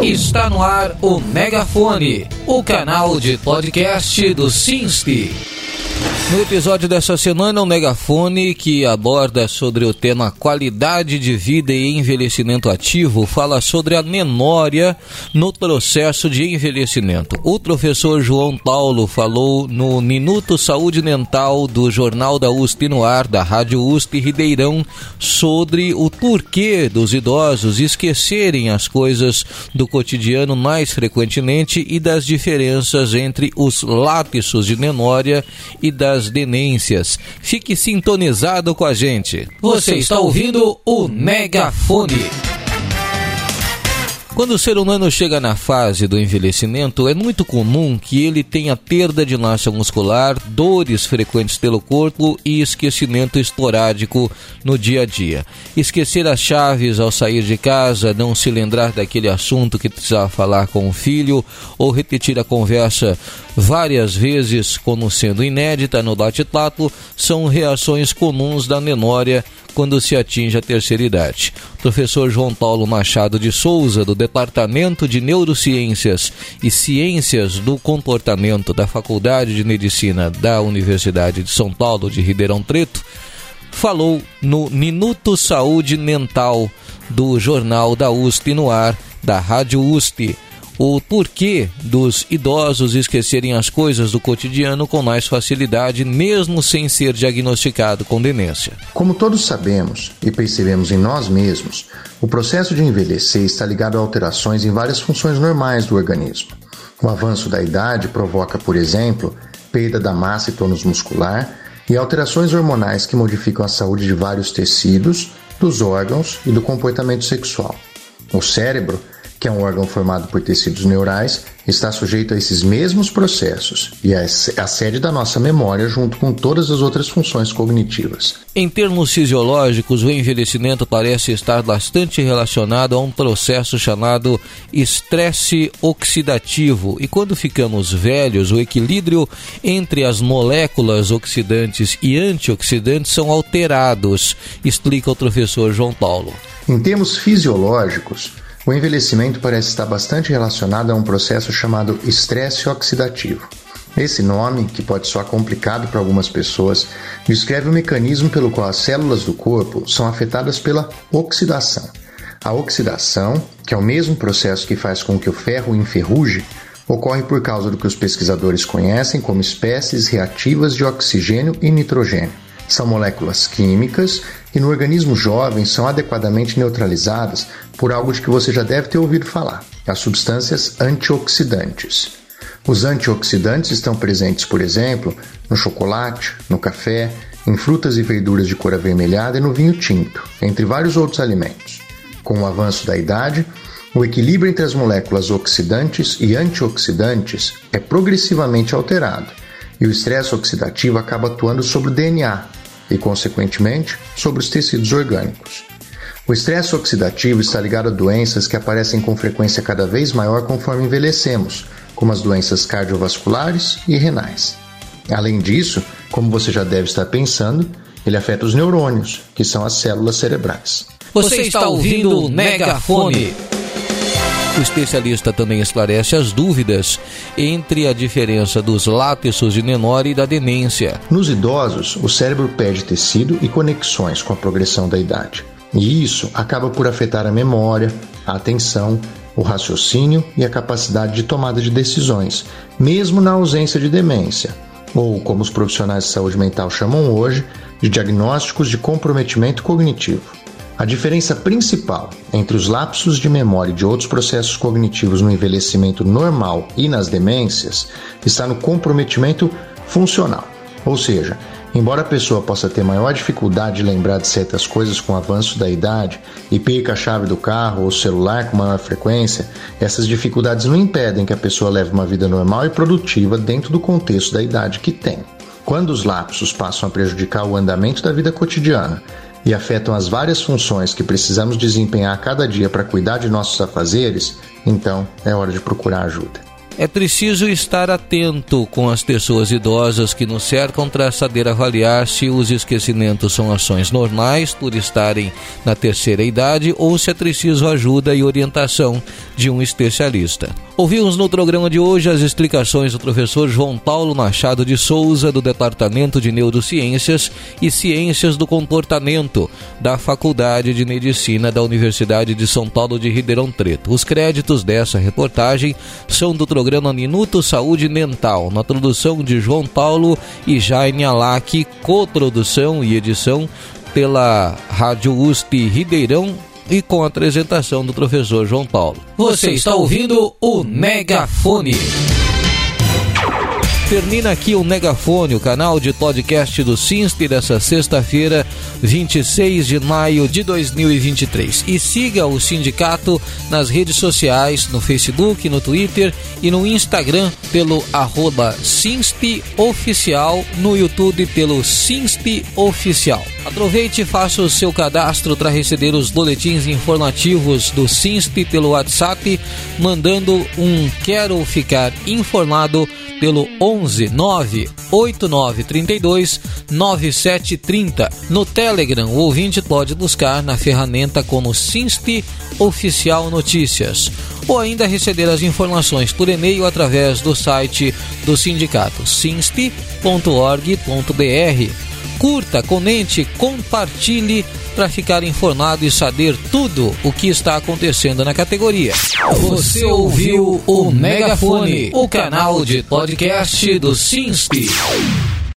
Está no ar o Megafone, o canal de podcast do Sinste. No episódio dessa semana, o Megafone, que aborda sobre o tema qualidade de vida e envelhecimento ativo, fala sobre a memória no processo de envelhecimento. O professor João Paulo falou no Minuto Saúde Mental do Jornal da USP no ar, da Rádio USP Ribeirão, sobre o porquê dos idosos esquecerem as coisas do cotidiano mais frequentemente e das diferenças entre os lapsos de memória e das das demências. Fique sintonizado com a gente. Você está ouvindo o Megafone. Quando o ser humano chega na fase do envelhecimento, é muito comum que ele tenha perda de massa muscular, dores frequentes pelo corpo e esquecimento esporádico no dia a dia. Esquecer as chaves ao sair de casa, não se lembrar daquele assunto que precisava falar com o filho ou repetir a conversa várias vezes como sendo inédita no bate-papo são reações comuns da memória quando se atinge a terceira idade. Professor João Paulo Machado de Souza, do Departamento de Neurociências e Ciências do Comportamento da Faculdade de Medicina da Universidade de São Paulo de Ribeirão Preto, falou no Minuto Saúde Mental do Jornal da USP no ar, da Rádio USP o porquê dos idosos esquecerem as coisas do cotidiano com mais facilidade, mesmo sem ser diagnosticado com demência. Como todos sabemos e percebemos em nós mesmos, o processo de envelhecer está ligado a alterações em várias funções normais do organismo. O avanço da idade provoca, por exemplo, perda da massa e tônus muscular e alterações hormonais que modificam a saúde de vários tecidos, dos órgãos e do comportamento sexual. O cérebro que é um órgão formado por tecidos neurais, está sujeito a esses mesmos processos e é a sede da nossa memória junto com todas as outras funções cognitivas. Em termos fisiológicos, o envelhecimento parece estar bastante relacionado a um processo chamado estresse oxidativo. E quando ficamos velhos, o equilíbrio entre as moléculas oxidantes e antioxidantes são alterados, explica o professor João Paulo. Em termos fisiológicos, o envelhecimento parece estar bastante relacionado a um processo chamado estresse oxidativo. Esse nome, que pode soar complicado para algumas pessoas, descreve o mecanismo pelo qual as células do corpo são afetadas pela oxidação. A oxidação, que é o mesmo processo que faz com que o ferro enferruje, ocorre por causa do que os pesquisadores conhecem como espécies reativas de oxigênio e nitrogênio. São moléculas químicas que no organismo jovem são adequadamente neutralizadas por algo de que você já deve ter ouvido falar: as substâncias antioxidantes. Os antioxidantes estão presentes, por exemplo, no chocolate, no café, em frutas e verduras de cor avermelhada e no vinho tinto, entre vários outros alimentos. Com o avanço da idade, o equilíbrio entre as moléculas oxidantes e antioxidantes é progressivamente alterado e o estresse oxidativo acaba atuando sobre o DNA e, consequentemente, sobre os tecidos orgânicos. O estresse oxidativo está ligado a doenças que aparecem com frequência cada vez maior conforme envelhecemos, como as doenças cardiovasculares e renais. Além disso, como você já deve estar pensando, ele afeta os neurônios, que são as células cerebrais. Você está ouvindo o Megafone. O especialista também esclarece as dúvidas entre a diferença dos lapsos de menor e da demência. Nos idosos, o cérebro perde tecido e conexões com a progressão da idade. E isso acaba por afetar a memória, a atenção, o raciocínio e a capacidade de tomada de decisões, mesmo na ausência de demência, ou como os profissionais de saúde mental chamam hoje, de diagnósticos de comprometimento cognitivo. A diferença principal entre os lapsos de memória e de outros processos cognitivos no envelhecimento normal e nas demências está no comprometimento funcional. Ou seja, embora a pessoa possa ter maior dificuldade de lembrar de certas coisas com o avanço da idade e perca a chave do carro ou celular com maior frequência, essas dificuldades não impedem que a pessoa leve uma vida normal e produtiva dentro do contexto da idade que tem. Quando os lapsos passam a prejudicar o andamento da vida cotidiana e afetam as várias funções que precisamos desempenhar cada dia para cuidar de nossos afazeres, então é hora de procurar ajuda. É preciso estar atento com as pessoas idosas que nos cercam para saber avaliar se os esquecimentos são ações normais por estarem na terceira idade ou se é preciso ajuda e orientação de um especialista. Ouvimos no programa de hoje as explicações do professor João Paulo Machado de Souza, do Departamento de Neurociências e Ciências do Comportamento da Faculdade de Medicina da Universidade de São Paulo de Ribeirão Preto. Os créditos dessa reportagem são do programa Minuto Saúde Mental, na produção de João Paulo e Jaime Alac, coprodução e edição pela Rádio USP Ribeirão e com a apresentação do professor João Paulo. Você está ouvindo o Megafone. Termina aqui o Megafone, o canal de podcast do Sinste dessa sexta-feira, 26 de maio de 2023. E siga o sindicato nas redes sociais, no Facebook, no Twitter e no Instagram pelo arroba Oficial, no YouTube pelo Sinste Oficial. Aproveite e faça o seu cadastro para receber os boletins informativos do Sinste pelo WhatsApp, mandando um Quero Ficar Informado pelo 11 98932 9730. No Telegram, o ouvinte pode buscar na ferramenta como Sinste Oficial Notícias ou ainda receber as informações por e-mail através do site do sindicato sinste.org.br curta, comente, compartilhe para ficar informado e saber tudo o que está acontecendo na categoria. Você ouviu o Megafone, o canal de podcast do Sinste.